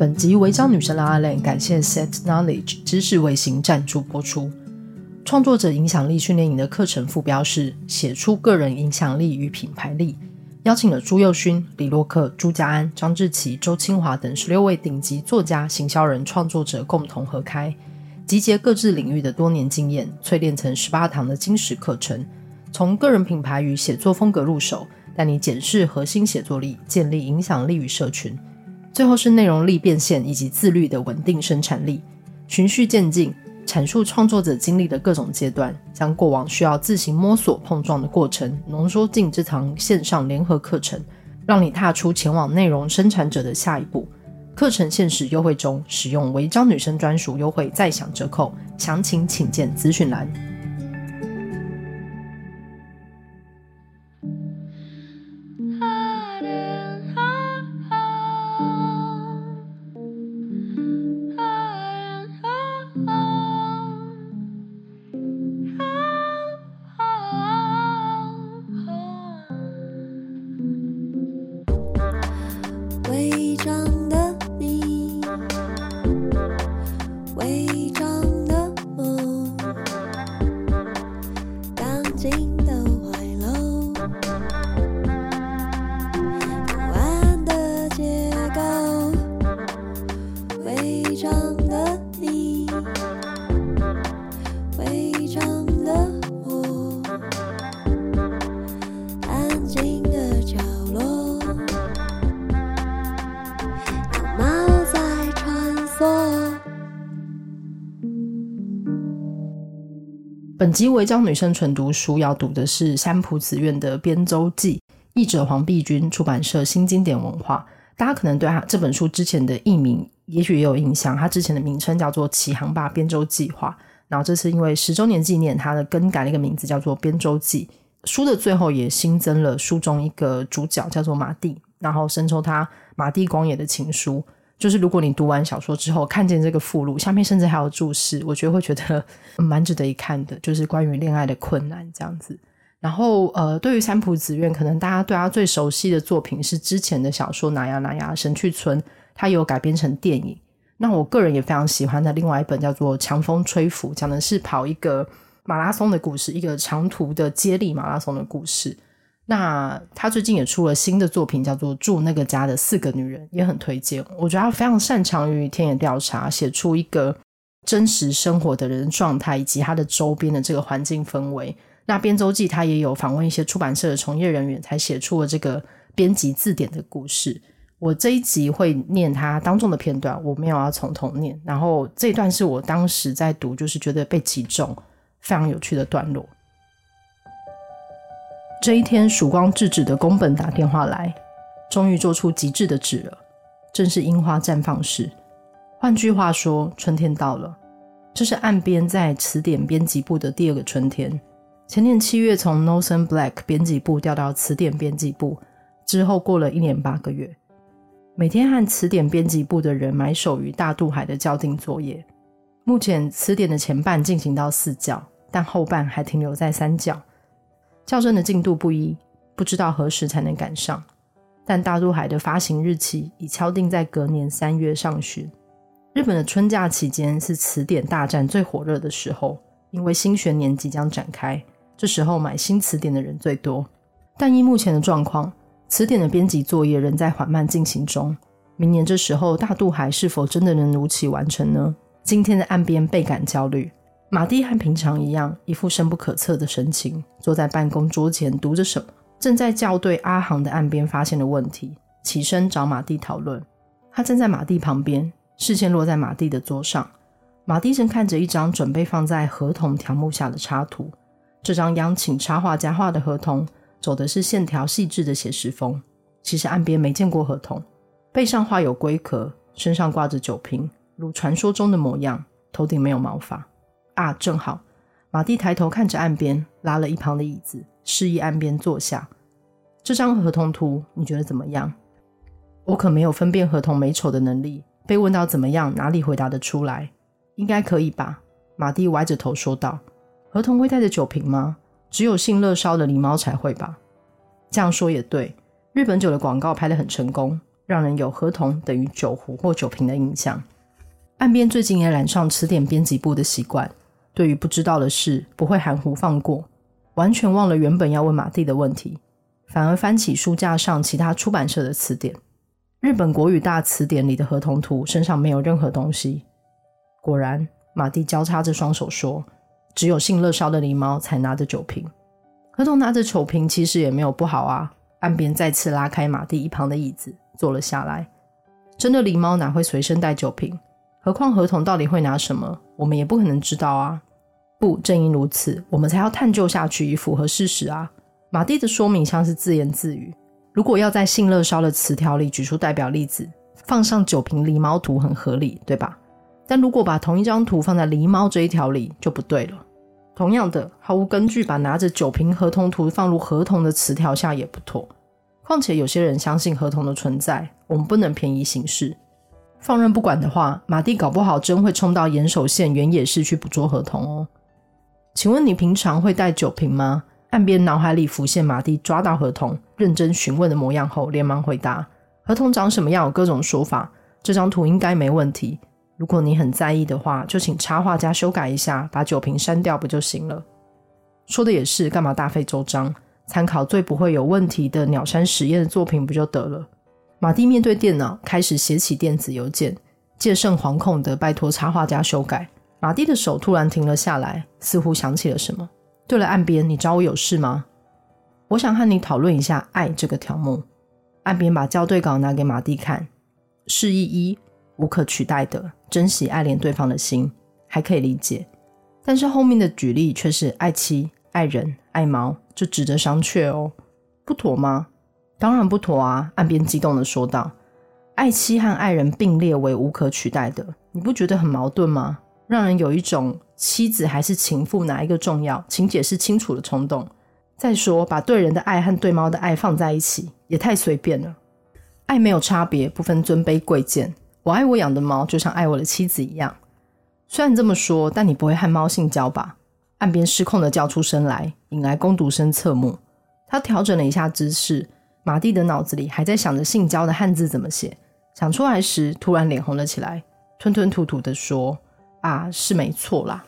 本集违章女神拉拉链，感谢 Set Knowledge 知识卫星赞助播出。创作者影响力训练营的课程副标是“写出个人影响力与品牌力”，邀请了朱宥勋、李洛克、朱家安、张志奇、周清华等十六位顶级作家、行销人、创作者共同合开，集结各自领域的多年经验，淬炼成十八堂的精实课程，从个人品牌与写作风格入手，带你检视核心写作力，建立影响力与社群。最后是内容力变现以及自律的稳定生产力，循序渐进阐述创作者经历的各种阶段，将过往需要自行摸索碰撞的过程浓缩进这堂线上联合课程，让你踏出前往内容生产者的下一步。课程限时优惠中，使用违章女生专属优惠再享折扣，详情请见资讯栏。本集违章女生纯读书要读的是三浦子苑的《编舟记》，译者黄碧君，出版社新经典文化。大家可能对他这本书之前的译名也许也有印象，他之前的名称叫做《启航吧编舟计划》，然后这次因为十周年纪念，他的更改了一个名字叫做《编舟记》。书的最后也新增了书中一个主角叫做马蒂，然后深受他马蒂光野的情书。就是如果你读完小说之后看见这个附录，下面甚至还有注释，我觉得会觉得 蛮值得一看的。就是关于恋爱的困难这样子。然后呃，对于三浦紫苑，可能大家对他最熟悉的作品是之前的小说《哪呀哪呀神去村》，他有改编成电影。那我个人也非常喜欢的另外一本叫做《强风吹拂》，讲的是跑一个马拉松的故事，一个长途的接力马拉松的故事。那他最近也出了新的作品，叫做《住那个家的四个女人》，也很推荐。我觉得他非常擅长于田野调查，写出一个真实生活的人状态以及他的周边的这个环境氛围。那编周记他也有访问一些出版社的从业人员，才写出了这个编辑字典的故事。我这一集会念他当中的片段，我没有要从头念。然后这一段是我当时在读，就是觉得被击中，非常有趣的段落。这一天，曙光制止的宫本打电话来，终于做出极致的纸了，正是樱花绽放时。换句话说，春天到了。这是岸边在词典编辑部的第二个春天。前年七月从 Northern Black 编辑部调到词典编辑部，之后过了一年八个月，每天和词典编辑部的人埋首于大渡海的校订作业。目前词典的前半进行到四角，但后半还停留在三角。校正的进度不一，不知道何时才能赶上。但大渡海的发行日期已敲定在隔年三月上旬。日本的春假期间是词典大战最火热的时候，因为新学年即将展开，这时候买新词典的人最多。但依目前的状况，词典的编辑作业仍在缓慢进行中。明年这时候，大渡海是否真的能如期完成呢？今天的岸边倍感焦虑。马蒂和平常一样，一副深不可测的神情，坐在办公桌前读着什么。正在校对阿航的岸边发现了问题，起身找马蒂讨论。他站在马蒂旁边，视线落在马蒂的桌上。马蒂正看着一张准备放在合同条目下的插图。这张央请插画家画的合同，走的是线条细致的写实风。其实岸边没见过合同，背上画有龟壳，身上挂着酒瓶，如传说中的模样。头顶没有毛发。啊，正好，马蒂抬头看着岸边，拉了一旁的椅子，示意岸边坐下。这张合同图你觉得怎么样？我可没有分辨合同美丑的能力，被问到怎么样，哪里回答得出来？应该可以吧？马蒂歪着头说道。合同会带着酒瓶吗？只有信乐烧的狸猫才会吧？这样说也对，日本酒的广告拍得很成功，让人有合同等于酒壶或酒瓶的印象。岸边最近也染上词典编辑部的习惯，对于不知道的事不会含糊放过，完全忘了原本要问马蒂的问题，反而翻起书架上其他出版社的词典。日本国语大词典里的合同图身上没有任何东西。果然，马蒂交叉着双手说：“只有信乐烧的狸猫才拿着酒瓶。”合同拿着酒瓶其实也没有不好啊。岸边再次拉开马蒂一旁的椅子，坐了下来。真的狸猫哪会随身带酒瓶？何况合同到底会拿什么？我们也不可能知道啊！不，正因如此，我们才要探究下去，以符合事实啊！马蒂的说明像是自言自语。如果要在信乐烧的词条里举出代表例子，放上酒瓶狸猫图很合理，对吧？但如果把同一张图放在狸猫这一条里，就不对了。同样的，毫无根据把拿着酒瓶合同图放入合同的词条下也不妥。况且有些人相信合同的存在，我们不能便宜行事。放任不管的话，马蒂搞不好真会冲到岩手县原野市去捕捉河童哦。请问你平常会带酒瓶吗？岸边脑海里浮现马蒂抓到河童，认真询问的模样后，连忙回答：“河童长什么样有各种说法，这张图应该没问题。如果你很在意的话，就请插画家修改一下，把酒瓶删掉不就行了？”说的也是，干嘛大费周章？参考最不会有问题的鸟山实验的作品不就得了？马蒂面对电脑，开始写起电子邮件，戒慎惶恐地拜托插画家修改。马蒂的手突然停了下来，似乎想起了什么。对了，岸边，你找我有事吗？我想和你讨论一下“爱”这个条目。岸边把校对稿拿给马蒂看，示意一，无可取代的，珍惜爱恋对方的心，还可以理解。但是后面的举例却是爱妻、爱人、爱猫，就值得商榷哦，不妥吗？当然不妥啊！岸边激动地说道：“爱妻和爱人并列为无可取代的，你不觉得很矛盾吗？让人有一种妻子还是情妇哪一个重要，请解释清楚的冲动。再说，把对人的爱和对猫的爱放在一起，也太随便了。爱没有差别，不分尊卑贵贱。我爱我养的猫，就像爱我的妻子一样。虽然这么说，但你不会和猫性交吧？”岸边失控地叫出声来，引来攻读生侧目。他调整了一下姿势。马蒂的脑子里还在想着性交的汉字怎么写，想出来时突然脸红了起来，吞吞吐吐地说：“啊，是没错啦，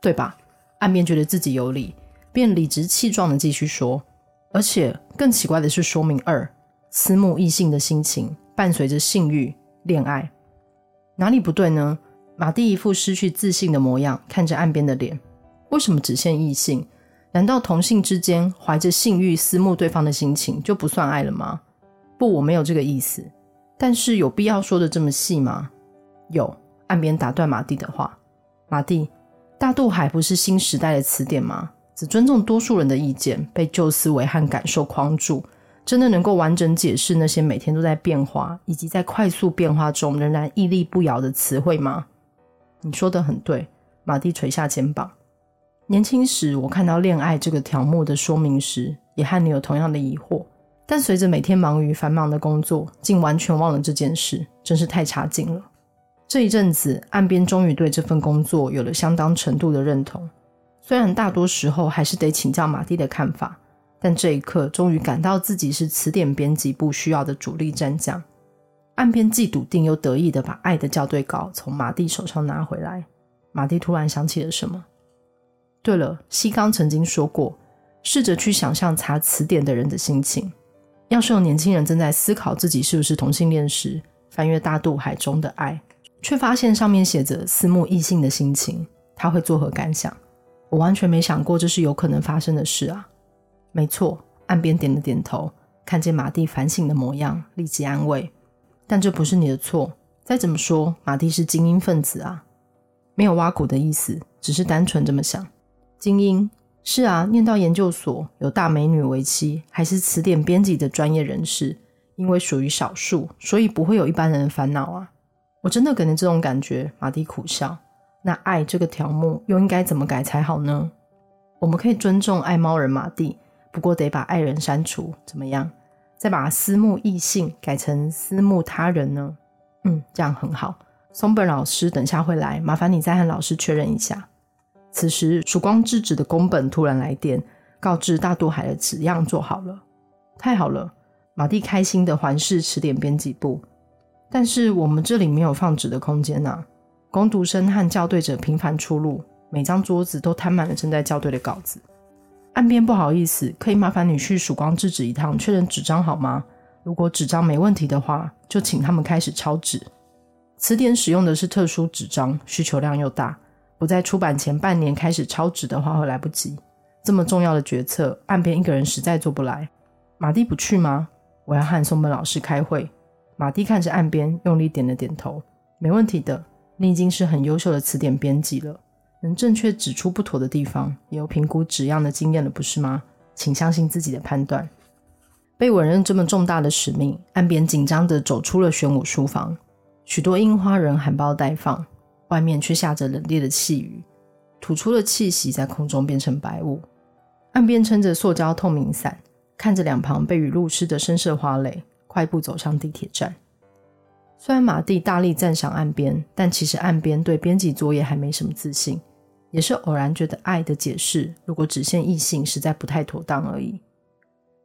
对吧？”岸边觉得自己有理，便理直气壮地继续说：“而且更奇怪的是，说明二，思慕异性的心情伴随着性欲、恋爱，哪里不对呢？”马蒂一副失去自信的模样，看着岸边的脸，为什么只限异性？难道同性之间怀着性欲思慕对方的心情就不算爱了吗？不，我没有这个意思。但是有必要说的这么细吗？有。岸边打断马蒂的话：“马蒂，大渡海不是新时代的词典吗？只尊重多数人的意见，被旧思维和感受框住，真的能够完整解释那些每天都在变化以及在快速变化中仍然屹立不摇的词汇吗？”你说的很对。马蒂垂下肩膀。年轻时，我看到“恋爱”这个条目的说明时，也和你有同样的疑惑。但随着每天忙于繁忙的工作，竟完全忘了这件事，真是太差劲了。这一阵子，岸边终于对这份工作有了相当程度的认同，虽然大多时候还是得请教马蒂的看法，但这一刻终于感到自己是词典编辑部需要的主力战将。岸边既笃定又得意地把《爱》的校对稿从马蒂手上拿回来。马蒂突然想起了什么。对了，西冈曾经说过，试着去想象查词典的人的心情。要是有年轻人正在思考自己是不是同性恋时，翻阅大渡海中的爱，却发现上面写着思慕异性的心情，他会作何感想？我完全没想过这是有可能发生的事啊。没错，岸边点了点头，看见马蒂反省的模样，立即安慰。但这不是你的错。再怎么说，马蒂是精英分子啊，没有挖苦的意思，只是单纯这么想。精英是啊，念到研究所，有大美女为妻，还是词典编辑的专业人士，因为属于少数，所以不会有一般人的烦恼啊。我真的给你这种感觉。马蒂苦笑。那爱这个条目又应该怎么改才好呢？我们可以尊重爱猫人马蒂，不过得把爱人删除，怎么样？再把私慕异性改成私慕他人呢？嗯，这样很好。松本老师等下会来，麻烦你再和老师确认一下。此时，曙光制纸的宫本突然来电，告知大渡海的纸样做好了。太好了，马蒂开心的环视词典编辑部，但是我们这里没有放纸的空间呐。工读生和校对者频繁出入，每张桌子都摊满了正在校对的稿子。岸边不好意思，可以麻烦你去曙光制纸一趟，确认纸张好吗？如果纸张没问题的话，就请他们开始抄纸。词典使用的是特殊纸张，需求量又大，不在出版前半年开始抄纸的话会来不及。这么重要的决策，岸边一个人实在做不来。马蒂不去吗？我要和松本老师开会。马蒂看着岸边，用力点了点头。没问题的，你已经是很优秀的词典编辑了，能正确指出不妥的地方，也有评估纸样的经验了，不是吗？请相信自己的判断。被委任这么重大的使命，岸边紧张地走出了玄武书房。许多樱花人含苞待放，外面却下着冷冽的细雨，吐出的气息在空中变成白雾。岸边撑着塑胶透明伞。看着两旁被雨露湿的深色花蕾，快步走向地铁站。虽然马蒂大力赞赏岸边，但其实岸边对编辑作业还没什么自信，也是偶然觉得爱的解释如果只限异性，实在不太妥当而已。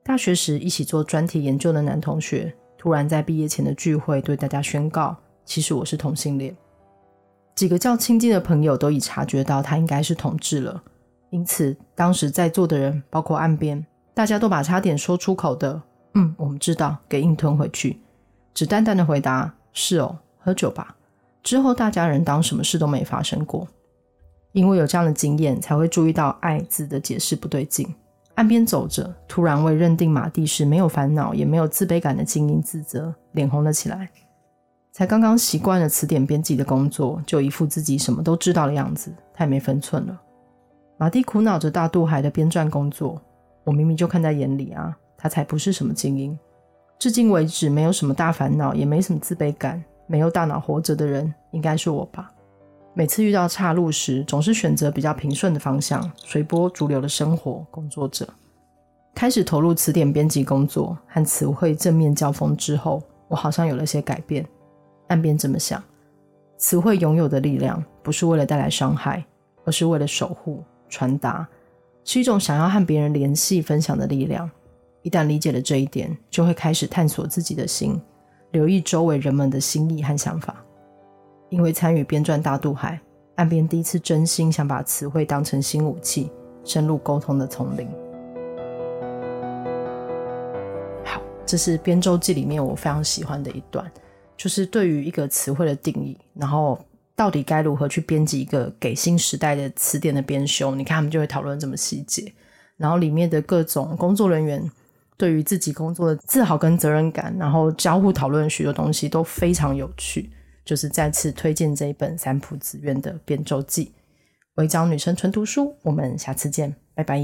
大学时一起做专题研究的男同学，突然在毕业前的聚会对大家宣告：“其实我是同性恋。”几个较亲近的朋友都已察觉到他应该是同志了，因此当时在座的人，包括岸边。大家都把差点说出口的“嗯，我们知道”给硬吞回去，只淡淡的回答：“是哦，喝酒吧。”之后大家人当什么事都没发生过。因为有这样的经验，才会注意到“爱”字的解释不对劲。岸边走着，突然为认定马蒂是没有烦恼也没有自卑感的精英自责，脸红了起来。才刚刚习惯了词典编辑的工作，就一副自己什么都知道的样子，太没分寸了。马蒂苦恼着大渡海的编撰工作。我明明就看在眼里啊，他才不是什么精英。至今为止，没有什么大烦恼，也没什么自卑感，没有大脑活着的人，应该是我吧。每次遇到岔路时，总是选择比较平顺的方向，随波逐流的生活。工作者开始投入词典编辑工作，和词汇正面交锋之后，我好像有了些改变。岸边这么想，词汇拥有的力量，不是为了带来伤害，而是为了守护、传达。是一种想要和别人联系、分享的力量。一旦理解了这一点，就会开始探索自己的心，留意周围人们的心意和想法。因为参与编撰《大渡海》，岸边第一次真心想把词汇当成新武器，深入沟通的丛林。好，这是编周记里面我非常喜欢的一段，就是对于一个词汇的定义，然后。到底该如何去编辑一个给新时代的词典的编修？你看，他们就会讨论这么细节，然后里面的各种工作人员对于自己工作的自豪跟责任感，然后交互讨论许多东西都非常有趣。就是再次推荐这一本三浦紫苑的编周记，违章女生纯读书。我们下次见，拜拜。